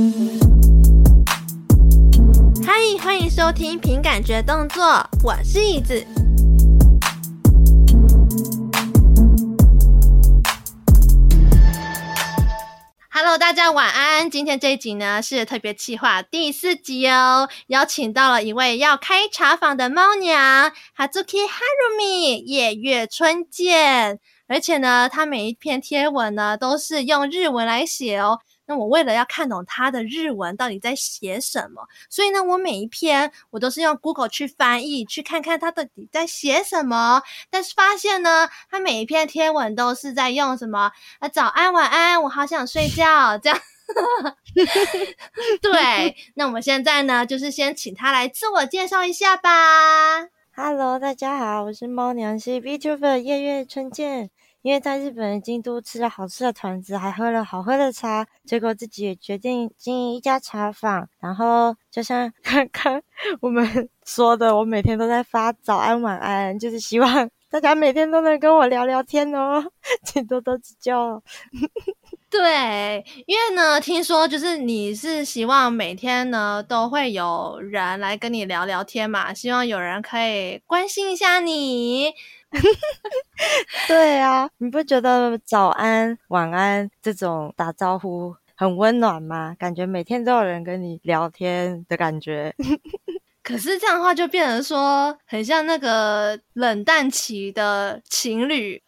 嗨，欢迎收听凭感觉动作，我是椅子。Hello，大家晚安。今天这一集呢是特别企划第四集哦，邀请到了一位要开茶坊的猫娘，Hazuki Harumi 夜月春见。而且呢，她每一篇贴文呢都是用日文来写哦。那我为了要看懂他的日文到底在写什么，所以呢，我每一篇我都是用 Google 去翻译，去看看他到底在写什么。但是发现呢，他每一篇贴文都是在用什么啊，早安、晚安，我好想睡觉这样。对，那我们现在呢，就是先请他来自我介绍一下吧。Hello，大家好，我是猫娘系 VTuber 夜月春见。因为在日本的京都吃了好吃的团子，还喝了好喝的茶，结果自己也决定经营一家茶坊。然后就像刚 刚我们 说的，我每天都在发早安晚安，就是希望大家每天都能跟我聊聊天哦，请多多指教。对，因为呢，听说就是你是希望每天呢都会有人来跟你聊聊天嘛，希望有人可以关心一下你。对啊，你不觉得早安、晚安这种打招呼很温暖吗？感觉每天都有人跟你聊天的感觉。可是这样的话，就变成说很像那个冷淡期的情侣，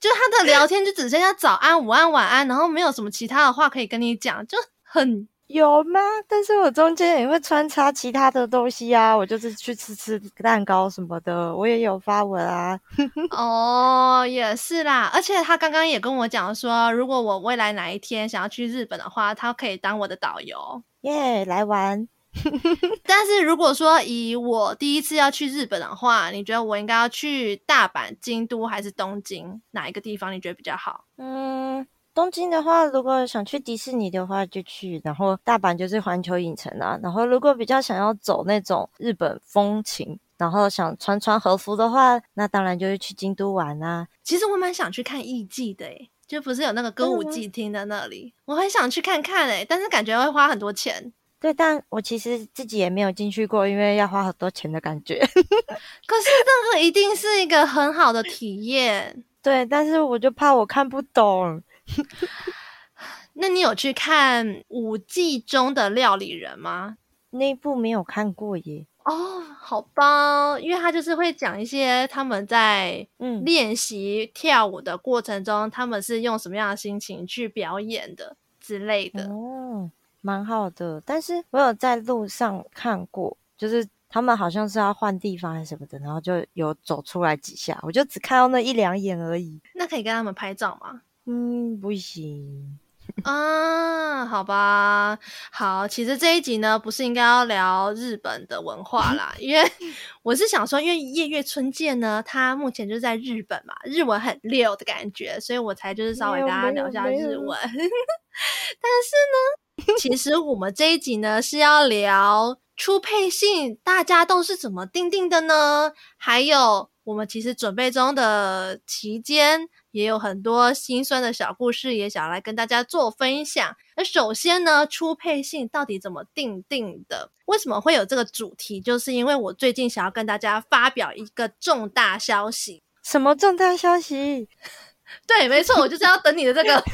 就他的聊天就只剩下早安、午安、晚安，然后没有什么其他的话可以跟你讲，就很。有吗？但是我中间也会穿插其他的东西啊，我就是去吃吃蛋糕什么的，我也有发文啊。哦，也是啦，而且他刚刚也跟我讲说，如果我未来哪一天想要去日本的话，他可以当我的导游，耶，yeah, 来玩。但是如果说以我第一次要去日本的话，你觉得我应该要去大阪、京都还是东京？哪一个地方你觉得比较好？嗯。东京的话，如果想去迪士尼的话就去，然后大阪就是环球影城啊。然后如果比较想要走那种日本风情，然后想穿穿和服的话，那当然就是去京都玩啊。其实我蛮想去看艺伎的诶，就不是有那个歌舞伎厅的那里，我很想去看看诶，但是感觉会花很多钱。对，但我其实自己也没有进去过，因为要花很多钱的感觉。可是这个一定是一个很好的体验。对，但是我就怕我看不懂。那你有去看《五季中的料理人》吗？那一部没有看过耶。哦，好吧，因为他就是会讲一些他们在嗯练习跳舞的过程中，嗯、他们是用什么样的心情去表演的之类的。哦，蛮好的。但是我有在路上看过，就是他们好像是要换地方还是什么的，然后就有走出来几下，我就只看到那一两眼而已。那可以跟他们拍照吗？嗯，不行 啊，好吧，好，其实这一集呢，不是应该要聊日本的文化啦，因为 我是想说，因为夜月春见呢，它目前就在日本嘛，日文很溜的感觉，所以我才就是稍微跟他聊一下日文。但是呢，其实我们这一集呢是要聊初配信，大家都是怎么定定的呢？还有。我们其实准备中的期间也有很多心酸的小故事，也想来跟大家做分享。那首先呢，初配信到底怎么定定的？为什么会有这个主题？就是因为我最近想要跟大家发表一个重大消息。什么重大消息？对，没错，我就是要等你的这个。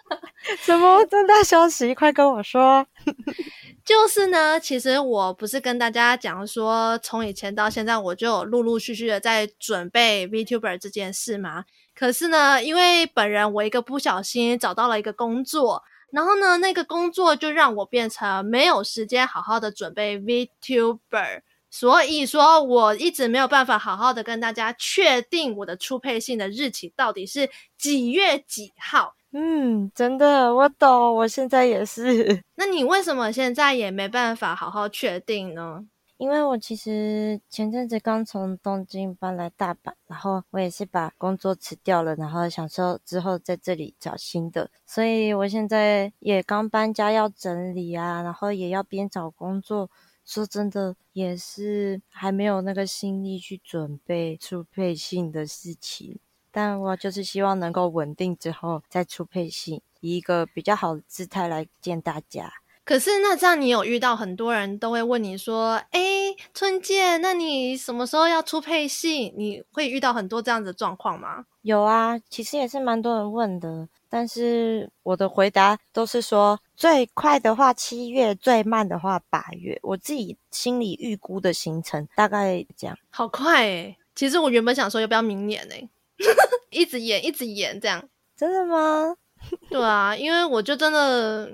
什么重大消息？快跟我说。就是呢，其实我不是跟大家讲说，从以前到现在，我就有陆陆续续的在准备 VTuber 这件事嘛。可是呢，因为本人我一个不小心找到了一个工作，然后呢，那个工作就让我变成没有时间好好的准备 VTuber，所以说我一直没有办法好好的跟大家确定我的初配信的日期到底是几月几号。嗯，真的，我懂，我现在也是。那你为什么现在也没办法好好确定呢？因为我其实前阵子刚从东京搬来大阪，然后我也是把工作辞掉了，然后想说之后在这里找新的，所以我现在也刚搬家要整理啊，然后也要边找工作。说真的，也是还没有那个心力去准备出配信的事情。但我就是希望能够稳定之后再出配信，以一个比较好的姿态来见大家。可是那这样，你有遇到很多人都会问你说：“哎，春姐，那你什么时候要出配戏？”你会遇到很多这样子的状况吗？有啊，其实也是蛮多人问的，但是我的回答都是说，最快的话七月，最慢的话八月。我自己心里预估的行程大概这样。好快诶，其实我原本想说要不要明年诶，一直演一直演这样。真的吗？对啊，因为我就真的，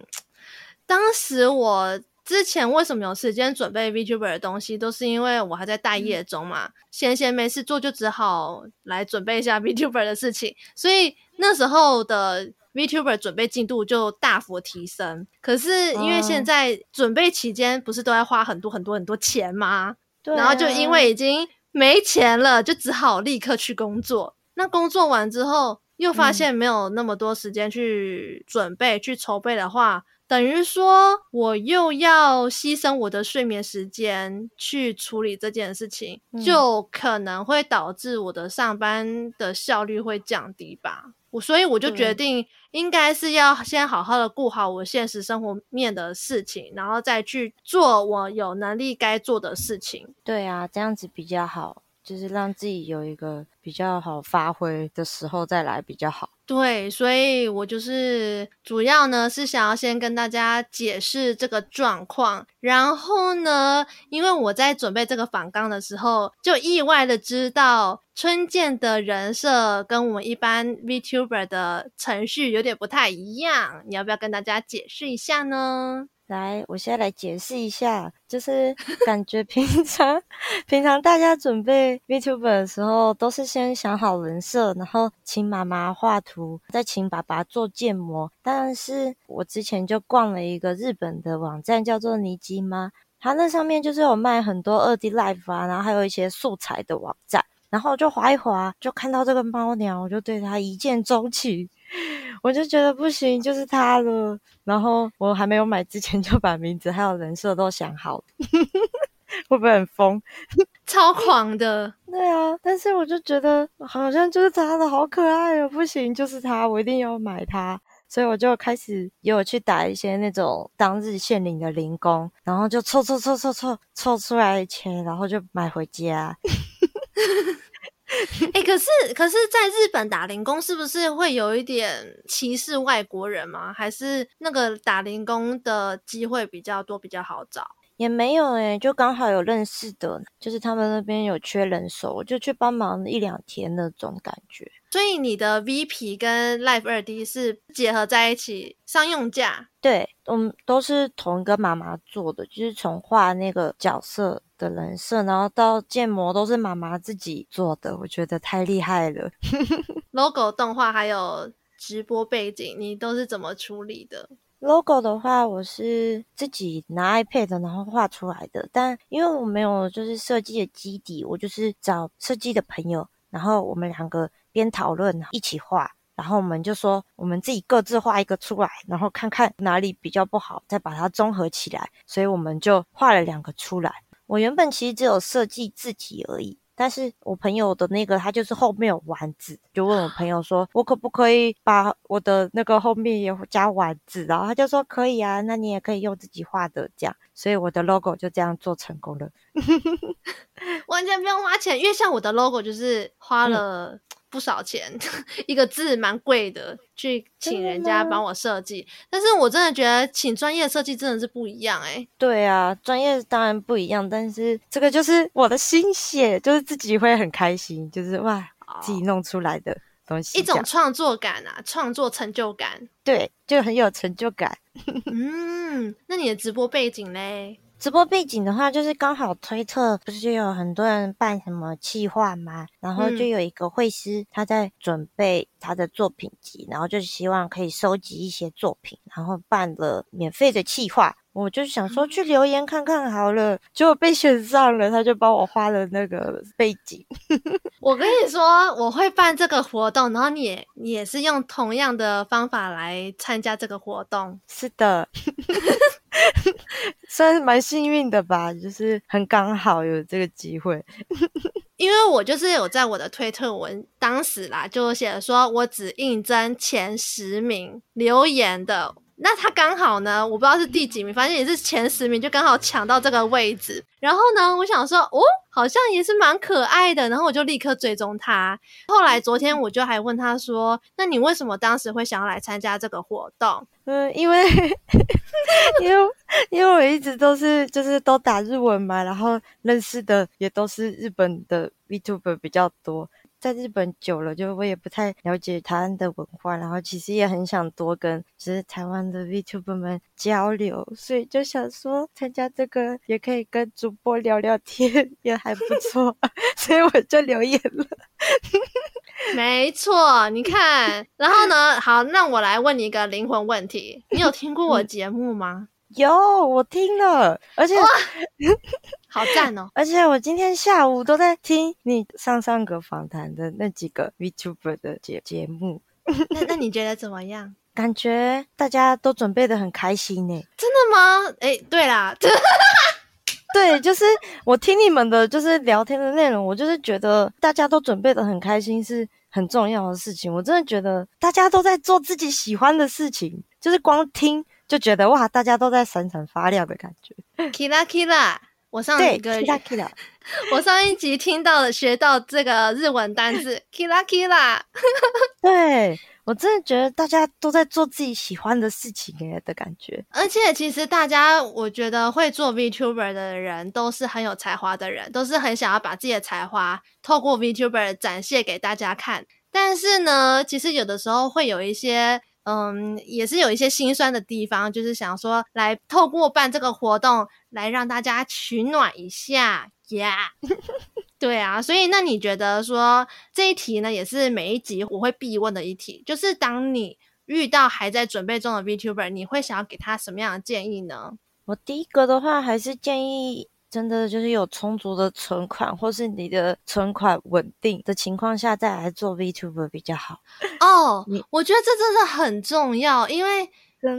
当时我。之前为什么有时间准备 VTuber 的东西，都是因为我还在待业中嘛，闲闲没事做，就只好来准备一下 VTuber 的事情，所以那时候的 VTuber 准备进度就大幅提升。可是因为现在准备期间不是都要花很多很多很多钱吗？对啊。然后就因为已经没钱了，就只好立刻去工作。那工作完之后，又发现没有那么多时间去准备、去筹备的话。等于说，我又要牺牲我的睡眠时间去处理这件事情，嗯，就可能会导致我的上班的效率会降低吧。我所以我就决定，应该是要先好好的顾好我现实生活面的事情，然后再去做我有能力该做的事情。对啊，这样子比较好，就是让自己有一个比较好发挥的时候再来比较好。对，所以我就是主要呢是想要先跟大家解释这个状况，然后呢，因为我在准备这个访纲的时候，就意外的知道春建的人设跟我们一般 VTuber 的程序有点不太一样，你要不要跟大家解释一下呢？来，我先来解释一下，就是感觉平常 平常大家准备 VTuber 的时候，都是先想好人设，然后请妈妈画图，再请爸爸做建模。但是我之前就逛了一个日本的网站，叫做尼基妈，它那上面就是有卖很多二 D Live 啊，然后还有一些素材的网站，然后就划一划，就看到这个猫娘，我就对它一见钟情。我就觉得不行，就是他了。然后我还没有买之前就把名字还有人设都想好了，会不会很疯？超狂的。对啊，但是我就觉得好像就是他的，好可爱哦，不行，就是他，我一定要买它。所以我就开始也有去打一些那种当日限领的零工，然后就凑凑凑凑凑凑出来钱，然后就买回家。哎、可是，可是在日本打零工是不是会有一点歧视外国人吗？还是那个打零工的机会比较多，比较好找？也没有哎、就刚好有认识的，就是他们那边有缺人手，我就去帮忙一两天那种感觉。所以你的 VP 跟 Live 二 D 是结合在一起商用价？对，我们都是同一个妈妈做的，就是从画那个角色的人设，然后到建模都是妈妈自己做的，我觉得太厉害了。Logo 动画还有直播背景，你都是怎么处理的？logo 的话，我是自己拿 iPad 然后画出来的，但因为我没有就是设计的基底，我就是找设计的朋友，然后我们两个边讨论一起画，然后我们就说我们自己各自画一个出来，然后看看哪里比较不好，再把它综合起来，所以我们就画了两个出来。我原本其实只有设计字体而已。但是我朋友的那个，他就是后面有丸子，就问我朋友说，我可不可以把我的那个后面也加丸子？然后他就说可以啊，那你也可以用自己画的这样，所以我的 logo 就这样做成功了，完全不用花钱，因为像我的 logo 就是花了。嗯不少钱，一个字蛮贵的，去请人家帮我设计。但是我真的觉得请专业设计真的是不一样哎、欸。对啊，专业当然不一样，但是这个就是我的心血，就是自己会很开心，就是哇，自己弄出来的东西，一种创作感啊，创作成就感。对，就很有成就感。嗯，那你的直播背景嘞？直播背景的话，就是刚好推特不是就有很多人办什么企划嘛？然后就有一个绘师他在准备他的作品集，然后就希望可以收集一些作品，然后办了免费的企划。我就想说去留言看看好了，结果被选上了，他就帮我画了那个背景。我跟你说，我会办这个活动，然后你也你也是用同样的方法来参加这个活动。是的。算是蛮幸运的吧，就是很刚好有这个机会。因为我就是有在我的推特文当时啦，就写说我只应征前十名留言的那他刚好呢，我不知道是第几名，反正也是前十名，就刚好抢到这个位置。然后呢，我想说，哦，好像也是蛮可爱的，然后我就立刻追踪他。后来昨天我就还问他说：“那你为什么当时会想要来参加这个活动？”嗯，因为 因为因为我一直都是就是都打日文嘛，然后认识的也都是日本的 VTuber 比较多。在日本久了，就我也不太了解台湾的文化，然后其实也很想多跟就是台湾的 VTuber 们交流，所以就想说参加这个也可以跟主播聊聊天，也还不错，所以我就留言了。没错，你看，然后呢？好，那我来问你一个灵魂问题，你有听过我节目吗？有，我听了，而且 好赞哦！而且我今天下午都在听你上上个访谈的那几个 VTuber 的节节目。那那 你觉得怎么样？感觉大家都准备的很开心呢。真的吗？哎，对啦，对，就是我听你们的，就是聊天的内容，我就是觉得大家都准备的很开心，是很重要的事情。我真的觉得大家都在做自己喜欢的事情，就是光听。就觉得哇，大家都在闪闪发亮的感觉。Kira Kira，我上一个 Kira Kira，我上一集听到了，学到这个日文单字 Kira Kira。对，我真的觉得大家都在做自己喜欢的事情耶的感觉。而且其实大家，我觉得会做 VTuber 的人都是很有才华的人，都是很想要把自己的才华透过 VTuber 展现给大家看。但是呢，其实有的时候会有一些。嗯，也是有一些心酸的地方，就是想说来透过办这个活动来让大家取暖一下呀。对啊，所以那你觉得说这一题呢，也是每一集我会必问的一题，就是当你遇到还在准备中的 VTuber，你会想要给他什么样的建议呢？我第一个的话还是建议。真的就是有充足的存款，或是你的存款稳定的情况下，再来做 VTuber 比较好。哦，我觉得这真的很重要，因为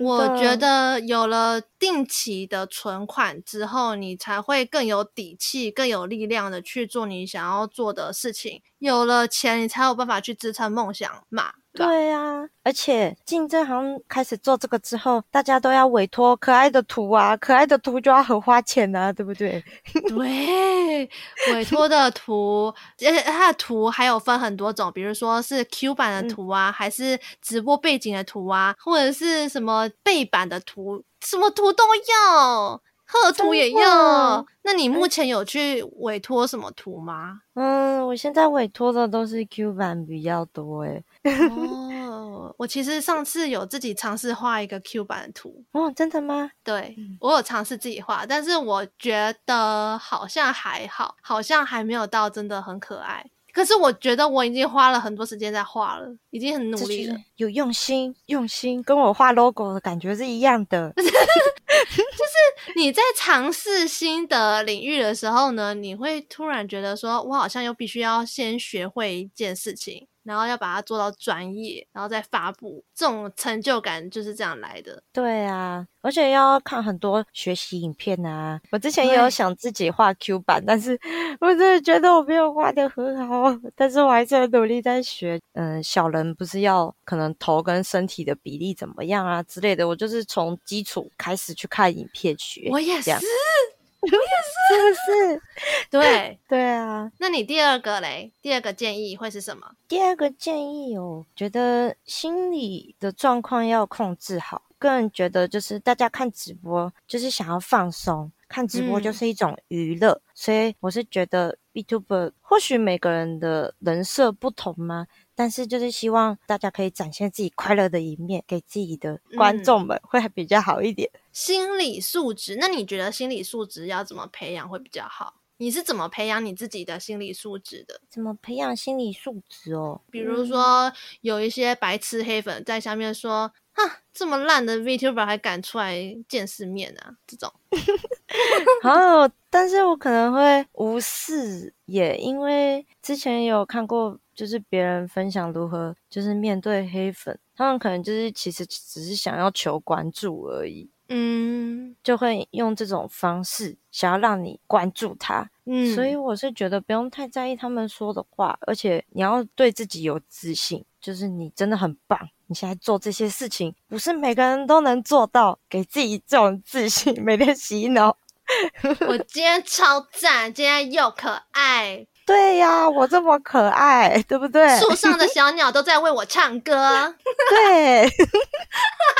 我觉得有了定期的存款之后，你才会更有底气、更有力量的去做你想要做的事情。有了钱，你才有办法去支撑梦想嘛。对啊，而且竞争行开始做这个之后，大家都要委托可爱的图啊，可爱的图就要很花钱啊，对不对？对，委托的图，而且它的图还有分很多种，比如说是 Q 版的图啊，嗯、还是直播背景的图啊，或者是什么背板的图，什么图都要。贺图也要，那你目前有去委托什么图吗？嗯，我现在委托的都是 Q 版比较多诶。哦，我其实上次有自己尝试画一个 Q 版的图。哦，真的吗？对，我有尝试自己画，但是我觉得好像还好，好像还没有到真的很可爱。可是我觉得我已经花了很多时间在画了，已经很努力了，有用心，用心，跟我画 logo 的感觉是一样的。就是你在尝试新的领域的时候呢，你会突然觉得说，我好像又必须要先学会一件事情。然后要把它做到专业，然后再发布，这种成就感就是这样来的。对啊，而且要看很多学习影片啊。我之前也有想自己画 Q 版，但是我真的觉得我没有画的很好。但是我还是很努力在学。嗯，小人不是要可能头跟身体的比例怎么样啊之类的，我就是从基础开始去看影片学。我也是。我也是，是不是？对对啊，那你第二个嘞？第二个建议会是什么？第二个建议哦，觉得心理的状况要控制好。个人觉得，就是大家看直播，就是想要放松，看直播就是一种娱乐。嗯、所以我是觉得 B Tuber 或许每个人的人设不同嘛，但是就是希望大家可以展现自己快乐的一面，给自己的观众们，会比较好一点。嗯心理素质，那你觉得心理素质要怎么培养会比较好？你是怎么培养你自己的心理素质的？怎么培养心理素质哦？比如说有一些白痴黑粉在下面说：“哼，这么烂的 VTuber 还敢出来见世面啊？”这种，好，但是我可能会无视，也因为之前有看过，就是别人分享如何就是面对黑粉，他们可能就是其实只是想要求关注而已。嗯，就会用这种方式想要让你关注他。嗯，所以我是觉得不用太在意他们说的话，而且你要对自己有自信，就是你真的很棒，你现在做这些事情，不是每个人都能做到，给自己这种自信，每天洗脑。我今天超赞，今天又可爱。对呀，我这么可爱，对不对？树上的小鸟都在为我唱歌。对，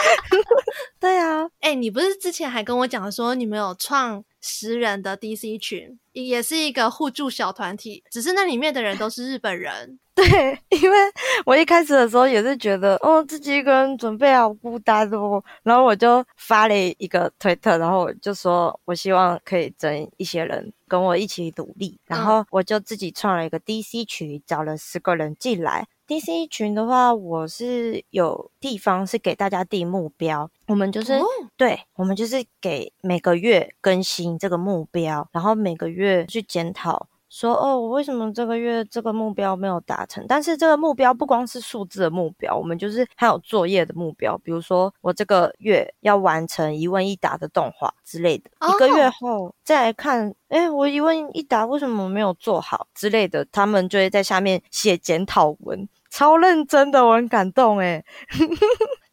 对啊。哎、欸，你不是之前还跟我讲说你们有创十人的 DC 群，也是一个互助小团体，只是那里面的人都是日本人。对，因为我一开始的时候也是觉得，哦，自己一个人准备好孤单哦，然后我就发了一个推特，然后我就说我希望可以整一些人跟我一起努力，然后我就自己创了一个 DC 群，找了十个人进来。DC 群的话，我是有地方是给大家定目标，我们就是、哦、对，我们就是给每个月更新这个目标，然后每个月去检讨。说哦，我为什么这个月这个目标没有达成？但是这个目标不光是数字的目标，我们就是还有作业的目标。比如说，我这个月要完成一问一答的动画之类的，一个月后再来看，哎，我一问一答为什么没有做好之类的，他们就会在下面写检讨文。超认真的，我很感动诶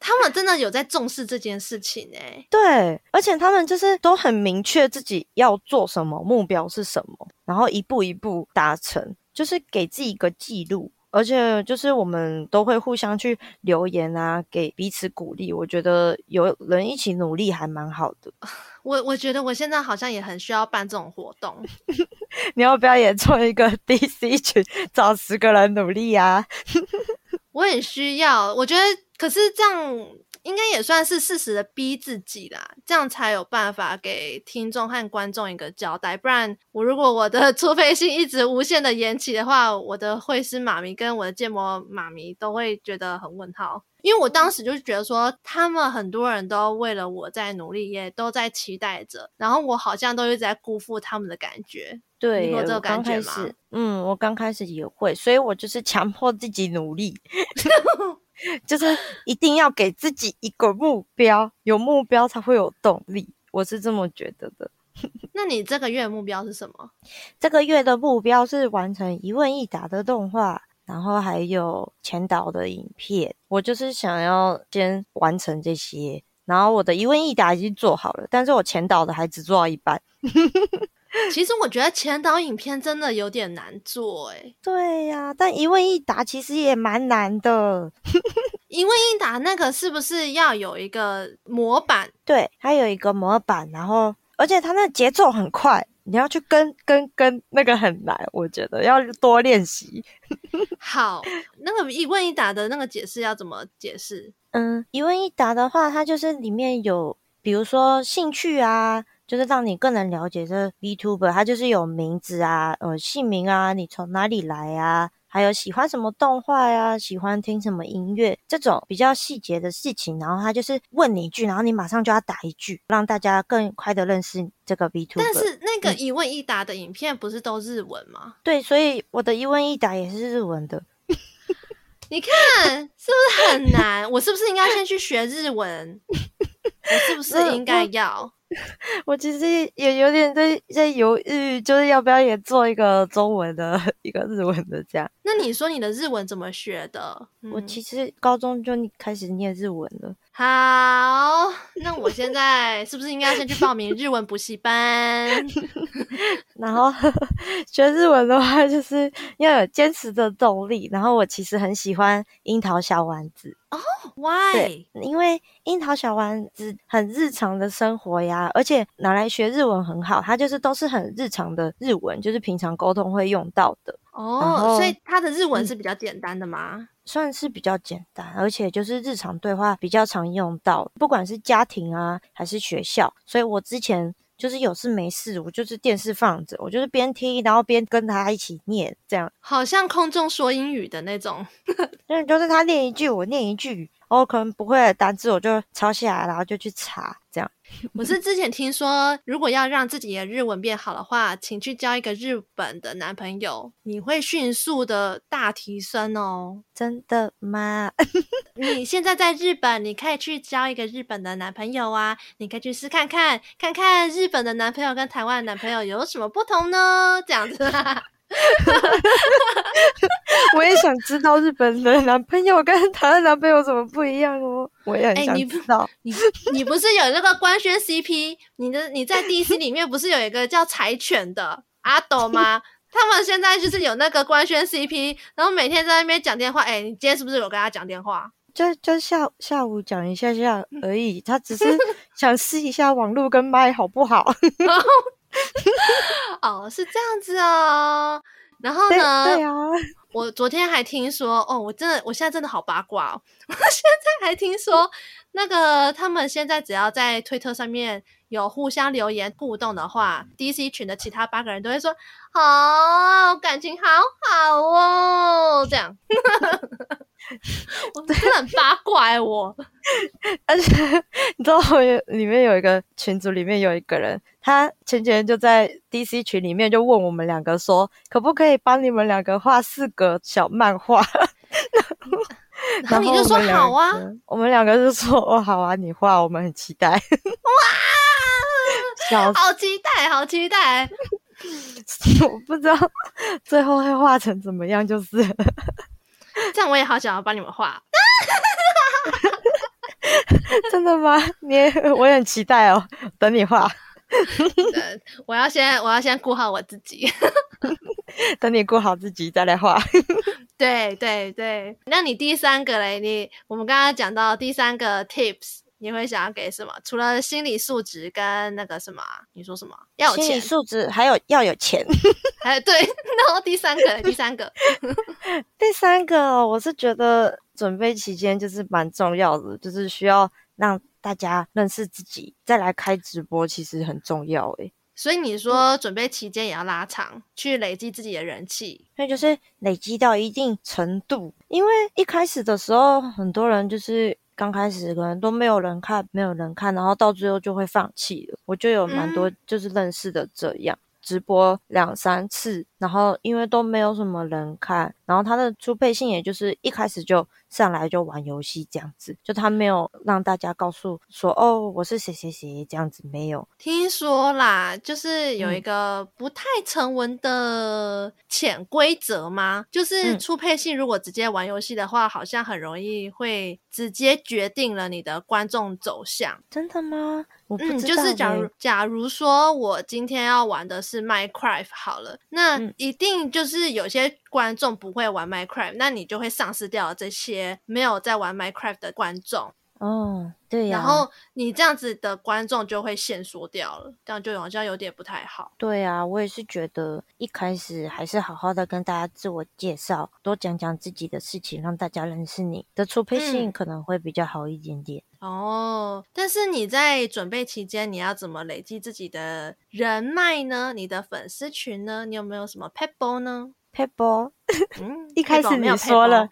他们真的有在重视这件事情诶 对，而且他们就是都很明确自己要做什么，目标是什么，然后一步一步达成，就是给自己一个记录。而且就是我们都会互相去留言啊，给彼此鼓励。我觉得有人一起努力还蛮好的。我我觉得我现在好像也很需要办这种活动。你要不要也做一个 DC 群，找十个人努力啊？我很需要。我觉得，可是这样。应该也算是适时的逼自己啦，这样才有办法给听众和观众一个交代。不然，我如果我的除非性一直无限的延期的话，我的会师妈咪跟我的建模妈咪都会觉得很问号。因为我当时就是觉得说，他们很多人都为了我在努力，也都在期待着，然后我好像都一直在辜负他们的感觉。对，你有这个感觉吗？嗯，我刚开始也会，所以我就是强迫自己努力。就是一定要给自己一个目标，有目标才会有动力，我是这么觉得的。那你这个月的目标是什么？这个月的目标是完成一问一答的动画，然后还有前导的影片。我就是想要先完成这些，然后我的一问一答已经做好了，但是我前导的还只做到一半。其实我觉得前导影片真的有点难做，诶对呀、啊，但一问一答其实也蛮难的。一问一答那个是不是要有一个模板？对，它有一个模板，然后而且它那节奏很快，你要去跟跟跟那个很难，我觉得要多练习。好，那个一问一答的那个解释要怎么解释？嗯，一问一答的话，它就是里面有，比如说兴趣啊。就是让你更能了解这 VTuber，他就是有名字啊，呃，姓名啊，你从哪里来啊，还有喜欢什么动画呀、啊，喜欢听什么音乐，这种比较细节的事情，然后他就是问你一句，然后你马上就要答一句，让大家更快的认识这个 VTuber。但是那个一问一答的影片不是都日文吗？嗯、对，所以我的一问一答也是日文的。你看是不是很难？我是不是应该先去学日文？我是不是 应该要？我其实也有点在在犹豫，就是要不要也做一个中文的 一个日文的这样。那你说你的日文怎么学的？嗯、我其实高中就开始念日文了。好，那我现在是不是应该先去报名日文补习班？然后 学日文的话，就是要有坚持的动力。然后我其实很喜欢樱桃小丸子哦，Why？对，因为樱桃小丸子很日常的生活呀，而且拿来学日文很好。它就是都是很日常的日文，就是平常沟通会用到的。哦，所以它的日文是比较简单的吗？嗯，算是比较简单，而且就是日常对话比较常用到，不管是家庭啊还是学校。所以我之前就是有事没事，我就是电视放着，我就是边听，然后边跟他一起念，这样好像空中说英语的那种。嗯，就是他念一句，我念一句。我可能不会的单字，我就抄下来，然后就去查。这样，我是之前听说，如果要让自己的日文变好的话，请去交一个日本的男朋友，你会迅速的大提升哦。真的吗？你现在在日本，你可以去交一个日本的男朋友啊，你可以去试看看，看看日本的男朋友跟台湾的男朋友有什么不同呢？这样子。我也想知道日本的男朋友跟台湾男朋友怎么不一样哦。我也很想知道。欸、你你，你不是有那个官宣 CP？你的你在 DC 里面不是有一个叫柴犬的阿斗吗？他们现在就是有那个官宣 CP，然后每天在那边讲电话。哎、欸，你今天是不是有跟他讲电话？就就下下午讲一下下而已。他只是想试一下网络跟麦好不好？哦，是这样子哦。然后呢？对，对啊。我昨天还听说，哦，我真的，我现在真的好八卦哦。我现在还听说，那个他们现在只要在推特上面有互相留言互动的话，DC 群的其他八个人都会说，好，感情好好哦，这样。我真的很八卦我，而且你知道我里面有一个群组，里面有一个人，他前几天就在 DC 群里面就问我们两个说，可不可以帮你们两个画四个小漫画？然后你就说好啊，我们两个就说哦好啊，你画，我们很期待。哇，好期待，好期待！我不知道最后会画成怎么样，就是。这样我也好想要帮你们画，真的吗？你我也很期待哦，等你画。我要先我要先顾好我自己，等你顾好自己再来画。对对对，那你第三个嘞？你我们刚刚讲到第三个 tips。你会想要给什么？除了心理素质跟那个什么？你说什么？要有钱。心理素质还有要有钱。哎，对。然后第三个，第三个，第三个，我是觉得准备期间就是蛮重要的，就是需要让大家认识自己，再来开直播，其实很重要诶。所以你说准备期间也要拉长，嗯、去累积自己的人气，所以就是累积到一定程度，因为一开始的时候，很多人就是。刚开始可能都没有人看，没有人看，然后到最后就会放弃了。我就有蛮多就是认识的这样。嗯直播两三次，然后因为都没有什么人看，然后他的初配信也就是一开始就上来就玩游戏这样子，就他没有让大家告诉说哦，我是谁谁谁这样子，没有。听说啦，就是有一个不太成文的潜规则吗？就是初配信如果直接玩游戏的话，好像很容易会直接决定了你的观众走向。真的吗？嗯，就是假如假如说我今天要玩的是 Minecraft 好了，那一定就是有些观众不会玩 Minecraft，那你就会丧失掉这些没有在玩 Minecraft 的观众。哦，对呀、啊。然后你这样子的观众就会限缩掉了，这样就好像有点不太好。对啊，我也是觉得一开始还是好好的跟大家自我介绍，多讲讲自己的事情，让大家认识你的出配性可能会比较好一点点。嗯、哦，但是你在准备期间，你要怎么累积自己的人脉呢？你的粉丝群呢？你有没有什么 pebble 呢？？pebble，嗯，一开始你说了，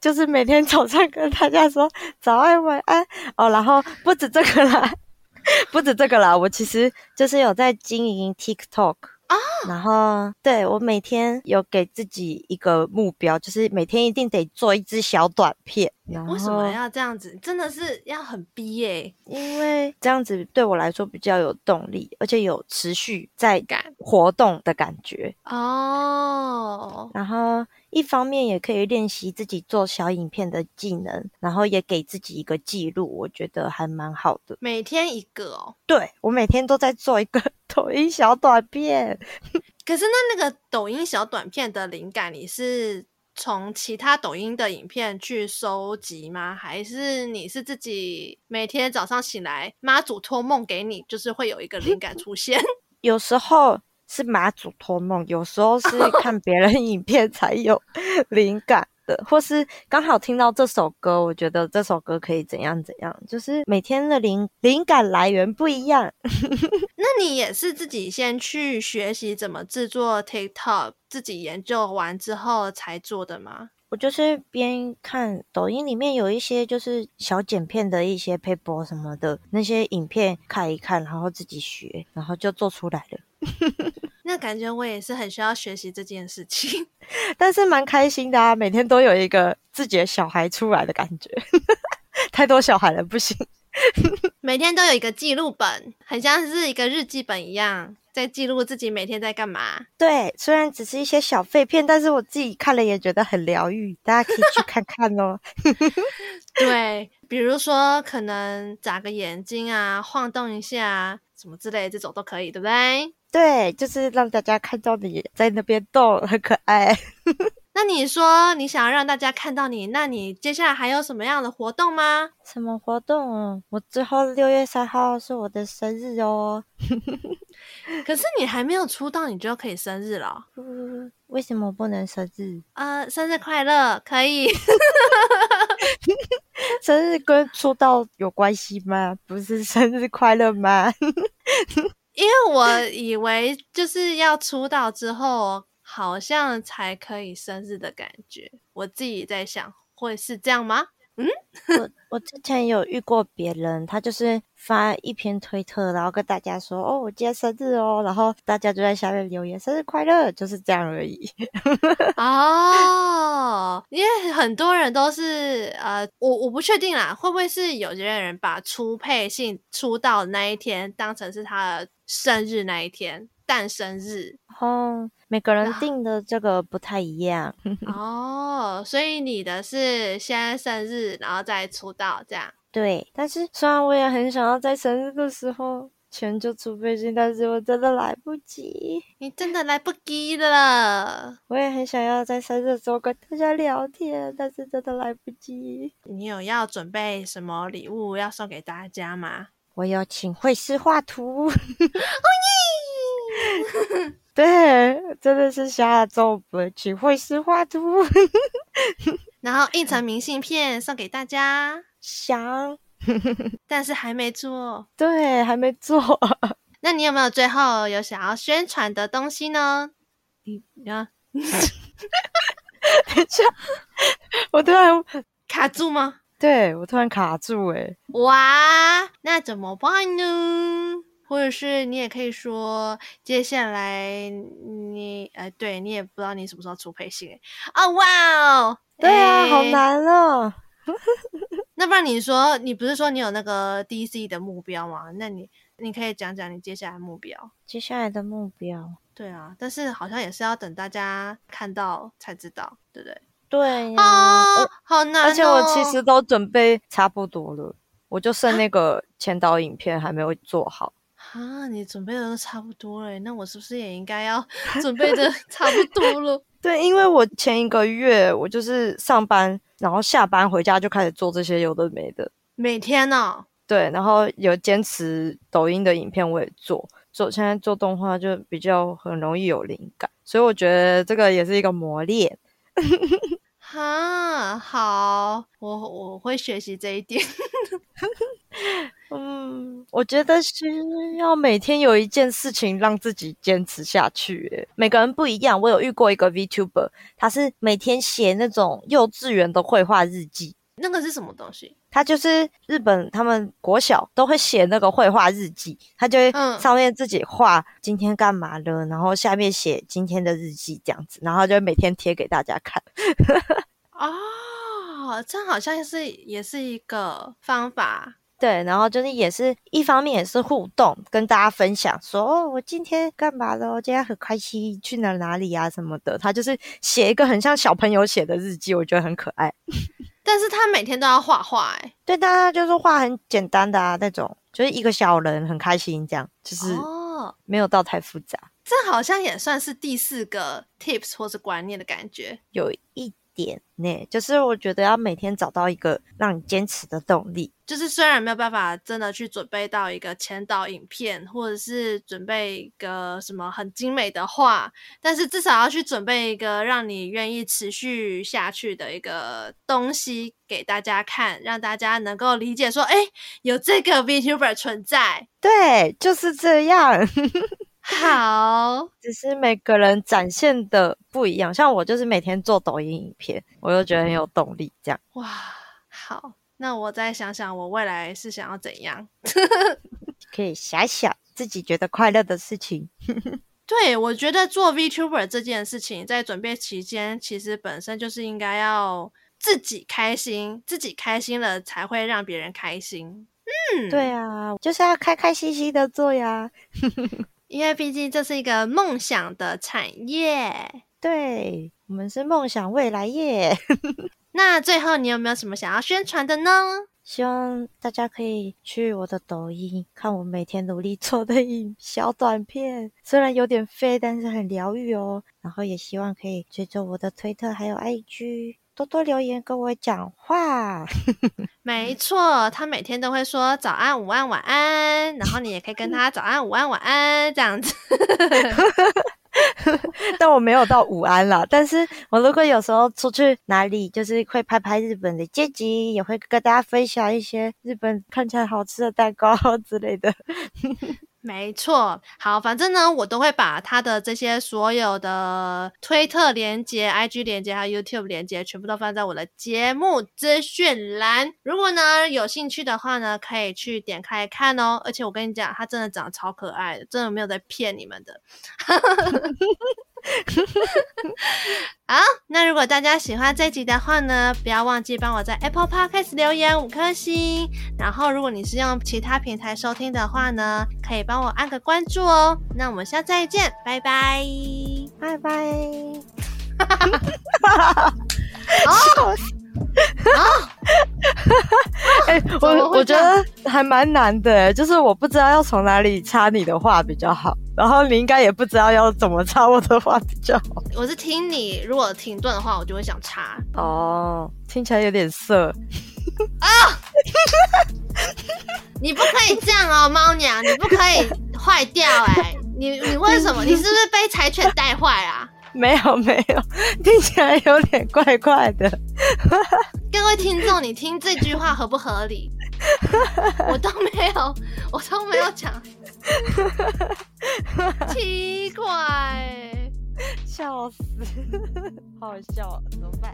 就是每天早上跟大家说早安晚安哦，然后不止这个啦，不止这个啦，我其实就是有在经营 TikTok。啊，oh! 然后对我每天有给自己一个目标，就是每天一定得做一支小短片。为什么要这样子？真的是要很逼耶、欸，因为这样子对我来说比较有动力，而且有持续在感活动的感觉。哦，oh. 然后。一方面也可以练习自己做小影片的技能，然后也给自己一个记录，我觉得还蛮好的。每天一个哦，对，我每天都在做一个 抖音小短片。可是那那个抖音小短片的灵感，你是从其他抖音的影片去收集吗？还是你是自己每天早上醒来，妈祖托梦给你，就是会有一个灵感出现？有时候。是马祖托梦，有时候是看别人影片才有灵感的，或是刚好听到这首歌，我觉得这首歌可以怎样怎样，就是每天的灵灵感来源不一样。那你也是自己先去学习怎么制作 TikTok，自己研究完之后才做的吗？我就是边看抖音里面有一些就是小剪片的一些 paper 什么的那些影片看一看，然后自己学，然后就做出来了。那感觉我也是很需要学习这件事情，但是蛮开心的啊！每天都有一个自己的小孩出来的感觉，太多小孩了不行。每天都有一个记录本，很像是一个日记本一样。在记录自己每天在干嘛。对，虽然只是一些小废片，但是我自己看了也觉得很疗愈，大家可以去看看哦。对，比如说可能眨个眼睛啊，晃动一下，啊什么之类的这种都可以，对不对？对，就是让大家看到你在那边动，很可爱。那你说你想要让大家看到你，那你接下来还有什么样的活动吗？什么活动？我之后六月三号是我的生日哦。可是你还没有出道，你就可以生日了？嗯，为什么不能生日？呃，生日快乐，可以。生日跟出道有关系吗？不是生日快乐吗？因为我以为就是要出道之后。好像才可以生日的感觉，我自己在想，会是这样吗？嗯，我我之前有遇过别人，他就是发一篇推特，然后跟大家说：“哦，我今天生日哦。”然后大家就在下面留言：“生日快乐！”就是这样而已。哦，因为很多人都是呃，我我不确定啦，会不会是有些人把出配信出道那一天当成是他的生日那一天？诞生日哦，每个人定的这个不太一样 哦，所以你的是先生日，然后再出道这样。对，但是虽然我也很想要在生日的时候钱就出飞机，但是我真的来不及。你真的来不及了。我也很想要在生日的时候跟大家聊天，但是真的来不及。你有要准备什么礼物要送给大家吗？我有请绘师画图。哦 对，真的是下周不去绘师画图，然后印成明信片送给大家。想，但是还没做。对，还没做。那你有没有最后有想要宣传的东西呢？你呀，等一下，我突然卡住吗？对，我突然卡住，哎，哇，那怎么办呢？或者是你也可以说，接下来你哎，对你也不知道你什么时候出配信哎，哦哇哦，对啊，好难哦。那不然你说，你不是说你有那个 DC 的目标吗？那你你可以讲讲你接下来目标。接下来的目标，对啊，但是好像也是要等大家看到才知道，对不对？对啊，哦，好难哦。而且我其实都准备差不多了，我就剩那个前导影片还没有做好。啊，你准备的都差不多了，那我是不是也应该要 准备的差不多了？对，因为我前一个月我就是上班，然后下班回家就开始做这些有的没的，每天呢、哦？对，然后有坚持抖音的影片我也做，做现在做动画就比较很容易有灵感，所以我觉得这个也是一个磨练。哈，好，我我会学习这一点。嗯，我觉得是要每天有一件事情让自己坚持下去。诶，每个人不一样。我有遇过一个 VTuber，他是每天写那种幼稚园的绘画日记。那个是什么东西？他就是日本，他们国小都会写那个绘画日记，他就会上面自己画今天干嘛了，然后下面写今天的日记这样子，然后就每天贴给大家看。哦，这好像是也是一个方法。对，然后就是也是一方面也是互动，跟大家分享说哦，我今天干嘛了？我今天很开心，去了哪里啊什么的。他就是写一个很像小朋友写的日记，我觉得很可爱。但是他每天都要画画，哎，对，大家就是画很简单的啊，那种就是一个小人很开心这样，就是哦，没有到太复杂。哦，这好像也算是第四个 tips 或是观念的感觉，有一。点呢，就是我觉得要每天找到一个让你坚持的动力。就是虽然没有办法真的去准备到一个前导影片，或者是准备一个什么很精美的画，但是至少要去准备一个让你愿意持续下去的一个东西给大家看，让大家能够理解说，哎，有这个 VTuber 存在。对，就是这样。好，只是每个人展现的不一样。像我就是每天做抖音影片，我就觉得很有动力。这样哇，好，那我再想想，我未来是想要怎样？可以想想自己觉得快乐的事情。对，我觉得做 VTuber 这件事情，在准备期间，其实本身就是应该要自己开心，自己开心了才会让别人开心。嗯，对啊，就是要开开心心的做呀。因为毕竟这是一个梦想的产业。对，我们是梦想未来业。那最后，你有没有什么想要宣传的呢？希望大家可以去我的抖音看我每天努力做的影 小短片，虽然有点废，但是很疗愈哦。然后也希望可以追踪我的推特还有 IG，多多留言跟我讲话。没错，他每天都会说早安、午安、晚安，然后你也可以跟他早安、午安、晚安这样子。但我没有到午安啦，但是我如果有时候出去哪里，就是会拍拍日本的街景，也会跟大家分享一些日本看起来好吃的蛋糕 之类的。没错，好，反正呢，我都会把他的这些所有的推特连接、IG 连接还有 YouTube 连接，全部都放在我的节目资讯栏。如果呢有兴趣的话呢，可以去点开看哦。而且我跟你讲，他真的长得超可爱的，真的没有在骗你们的。好，那如果大家喜欢这集的话呢，不要忘记帮我在 Apple Podcast 留言五颗星。然后，如果你是用其他平台收听的话呢，可以帮我按个关注哦。那我们下次再见，拜拜，拜拜。哦。啊！哎、欸，我我觉得还蛮难的，就是我不知道要从哪里插你的话比较好，然后你应该也不知道要怎么插我的话比较好。我是听你，如果停顿的话，我就会想插。哦，听起来有点色啊！你不可以这样哦，猫娘，你不可以坏掉哎、欸！你你为什么？你是不是被柴犬带坏啊？没有没有，听起来有点怪怪的。各位听众，你听这句话合不合理？我都没有，我都没有讲。奇怪，笑死，好笑，怎么办？